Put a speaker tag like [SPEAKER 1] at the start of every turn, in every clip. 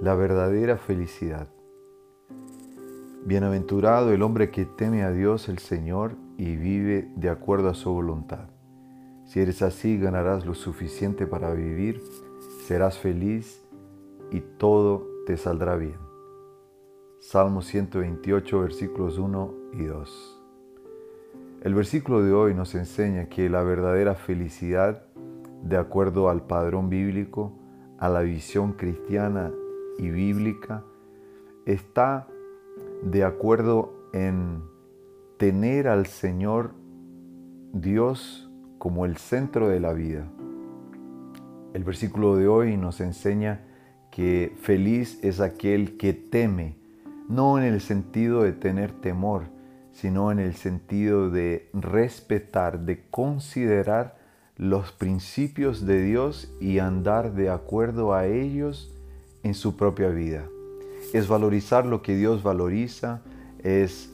[SPEAKER 1] la verdadera felicidad. Bienaventurado el hombre que teme a Dios el Señor y vive de acuerdo a su voluntad. Si eres así, ganarás lo suficiente para vivir, serás feliz y todo te saldrá bien. Salmo 128, versículos 1 y 2. El versículo de hoy nos enseña que la verdadera felicidad, de acuerdo al padrón bíblico, a la visión cristiana y bíblica está de acuerdo en tener al Señor Dios como el centro de la vida. El versículo de hoy nos enseña que feliz es aquel que teme, no en el sentido de tener temor, sino en el sentido de respetar, de considerar los principios de Dios y andar de acuerdo a ellos en su propia vida. Es valorizar lo que Dios valoriza, es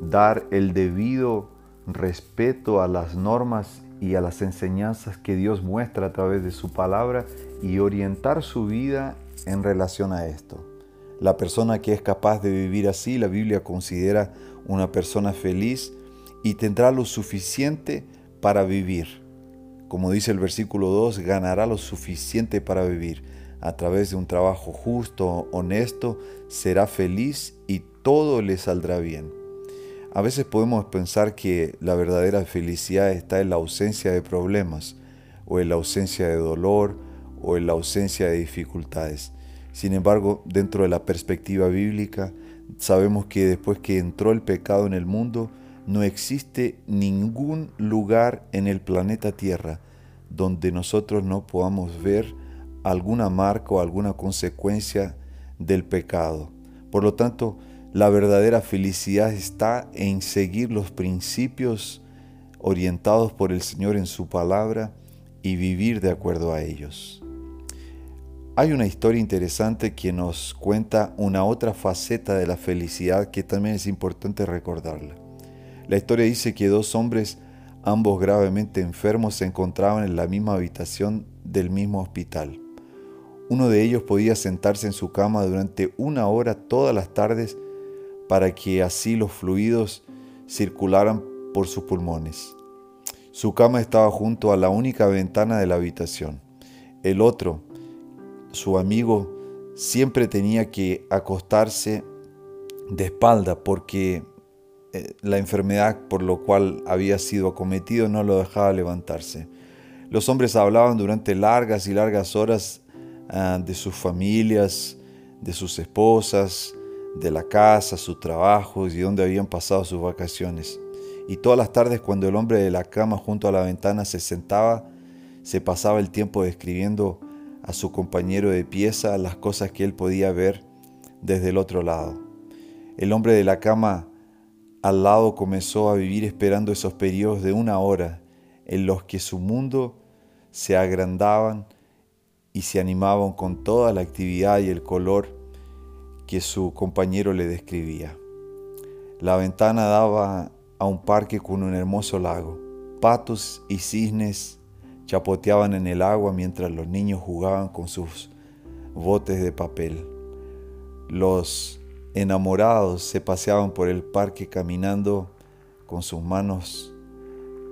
[SPEAKER 1] dar el debido respeto a las normas y a las enseñanzas que Dios muestra a través de su palabra y orientar su vida en relación a esto. La persona que es capaz de vivir así, la Biblia considera una persona feliz y tendrá lo suficiente para vivir. Como dice el versículo 2, ganará lo suficiente para vivir a través de un trabajo justo, honesto, será feliz y todo le saldrá bien. A veces podemos pensar que la verdadera felicidad está en la ausencia de problemas, o en la ausencia de dolor, o en la ausencia de dificultades. Sin embargo, dentro de la perspectiva bíblica, sabemos que después que entró el pecado en el mundo, no existe ningún lugar en el planeta Tierra donde nosotros no podamos ver alguna marca o alguna consecuencia del pecado. Por lo tanto, la verdadera felicidad está en seguir los principios orientados por el Señor en su palabra y vivir de acuerdo a ellos. Hay una historia interesante que nos cuenta una otra faceta de la felicidad que también es importante recordarla. La historia dice que dos hombres, ambos gravemente enfermos, se encontraban en la misma habitación del mismo hospital. Uno de ellos podía sentarse en su cama durante una hora todas las tardes para que así los fluidos circularan por sus pulmones. Su cama estaba junto a la única ventana de la habitación. El otro, su amigo, siempre tenía que acostarse de espalda porque eh, la enfermedad por lo cual había sido acometido no lo dejaba levantarse. Los hombres hablaban durante largas y largas horas de sus familias, de sus esposas, de la casa, sus trabajos y dónde habían pasado sus vacaciones. Y todas las tardes cuando el hombre de la cama junto a la ventana se sentaba, se pasaba el tiempo describiendo a su compañero de pieza las cosas que él podía ver desde el otro lado. El hombre de la cama al lado comenzó a vivir esperando esos periodos de una hora en los que su mundo se agrandaban y se animaban con toda la actividad y el color que su compañero le describía. La ventana daba a un parque con un hermoso lago. Patos y cisnes chapoteaban en el agua mientras los niños jugaban con sus botes de papel. Los enamorados se paseaban por el parque caminando con sus manos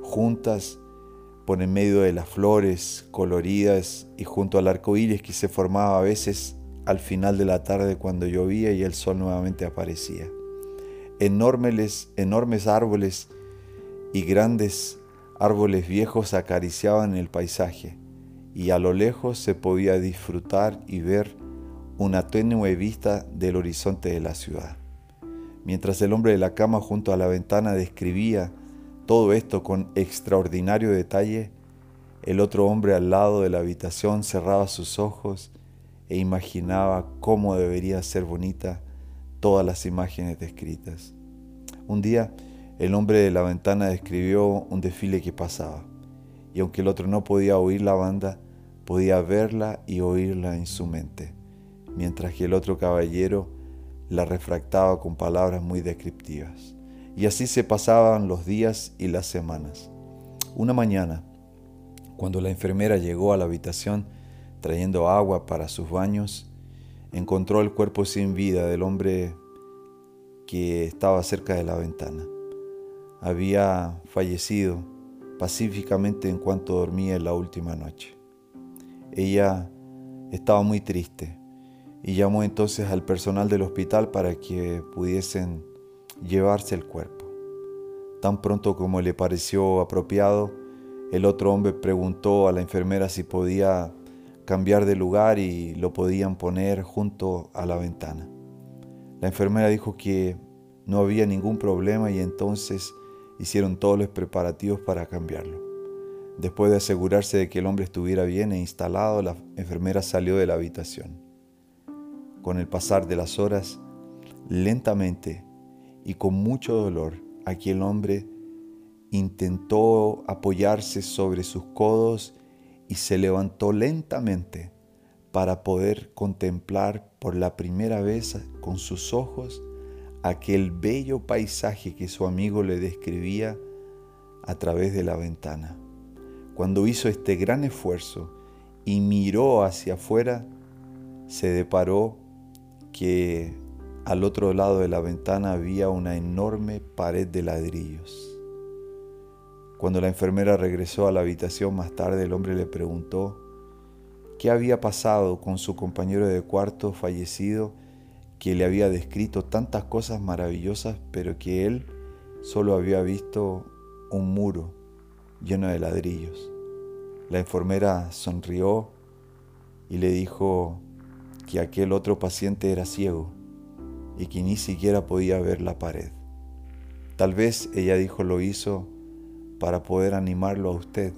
[SPEAKER 1] juntas por en medio de las flores coloridas y junto al arco iris que se formaba a veces al final de la tarde cuando llovía y el sol nuevamente aparecía. Enormes, enormes árboles y grandes árboles viejos acariciaban el paisaje y a lo lejos se podía disfrutar y ver una tenue vista del horizonte de la ciudad. Mientras el hombre de la cama junto a la ventana describía todo esto con extraordinario detalle, el otro hombre al lado de la habitación cerraba sus ojos e imaginaba cómo debería ser bonita todas las imágenes descritas. Un día, el hombre de la ventana describió un desfile que pasaba, y aunque el otro no podía oír la banda, podía verla y oírla en su mente, mientras que el otro caballero la refractaba con palabras muy descriptivas. Y así se pasaban los días y las semanas. Una mañana, cuando la enfermera llegó a la habitación trayendo agua para sus baños, encontró el cuerpo sin vida del hombre que estaba cerca de la ventana. Había fallecido pacíficamente en cuanto dormía en la última noche. Ella estaba muy triste y llamó entonces al personal del hospital para que pudiesen llevarse el cuerpo. Tan pronto como le pareció apropiado, el otro hombre preguntó a la enfermera si podía cambiar de lugar y lo podían poner junto a la ventana. La enfermera dijo que no había ningún problema y entonces hicieron todos los preparativos para cambiarlo. Después de asegurarse de que el hombre estuviera bien e instalado, la enfermera salió de la habitación. Con el pasar de las horas, lentamente y con mucho dolor, aquel hombre intentó apoyarse sobre sus codos y se levantó lentamente para poder contemplar por la primera vez con sus ojos aquel bello paisaje que su amigo le describía a través de la ventana. Cuando hizo este gran esfuerzo y miró hacia afuera, se deparó que al otro lado de la ventana había una enorme pared de ladrillos. Cuando la enfermera regresó a la habitación más tarde, el hombre le preguntó qué había pasado con su compañero de cuarto fallecido que le había descrito tantas cosas maravillosas, pero que él solo había visto un muro lleno de ladrillos. La enfermera sonrió y le dijo que aquel otro paciente era ciego y que ni siquiera podía ver la pared. Tal vez ella dijo lo hizo para poder animarlo a usted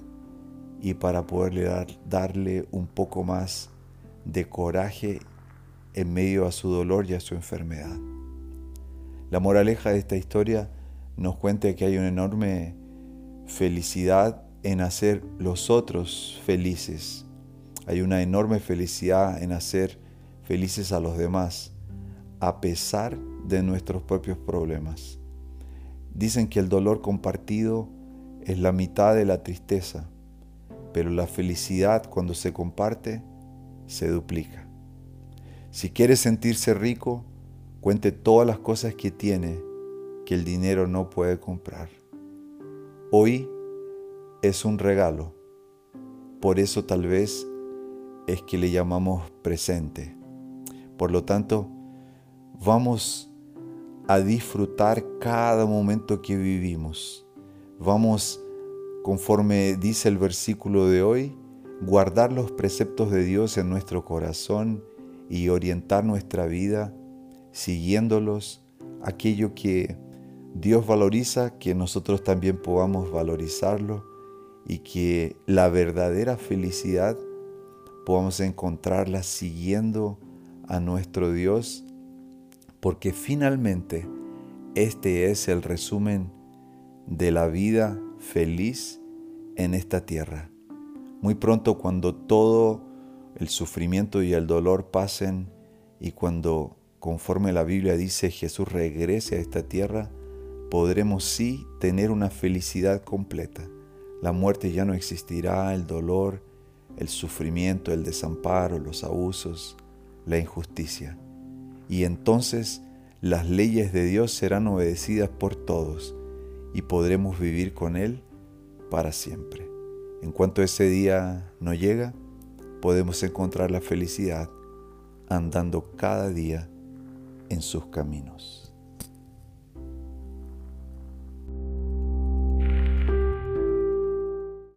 [SPEAKER 1] y para poderle darle un poco más de coraje en medio a su dolor y a su enfermedad. La moraleja de esta historia nos cuenta que hay una enorme felicidad en hacer los otros felices. Hay una enorme felicidad en hacer felices a los demás, a pesar de nuestros propios problemas. Dicen que el dolor compartido es la mitad de la tristeza, pero la felicidad cuando se comparte se duplica. Si quiere sentirse rico, cuente todas las cosas que tiene que el dinero no puede comprar. Hoy es un regalo, por eso tal vez es que le llamamos presente. Por lo tanto, vamos a disfrutar cada momento que vivimos. Vamos, conforme dice el versículo de hoy, guardar los preceptos de Dios en nuestro corazón y orientar nuestra vida siguiéndolos, aquello que Dios valoriza, que nosotros también podamos valorizarlo y que la verdadera felicidad podamos encontrarla siguiendo a nuestro Dios, porque finalmente este es el resumen de la vida feliz en esta tierra. Muy pronto cuando todo el sufrimiento y el dolor pasen y cuando, conforme la Biblia dice, Jesús regrese a esta tierra, podremos sí tener una felicidad completa. La muerte ya no existirá, el dolor, el sufrimiento, el desamparo, los abusos, la injusticia. Y entonces las leyes de Dios serán obedecidas por todos y podremos vivir con Él para siempre. En cuanto ese día no llega, podemos encontrar la felicidad andando cada día en sus caminos.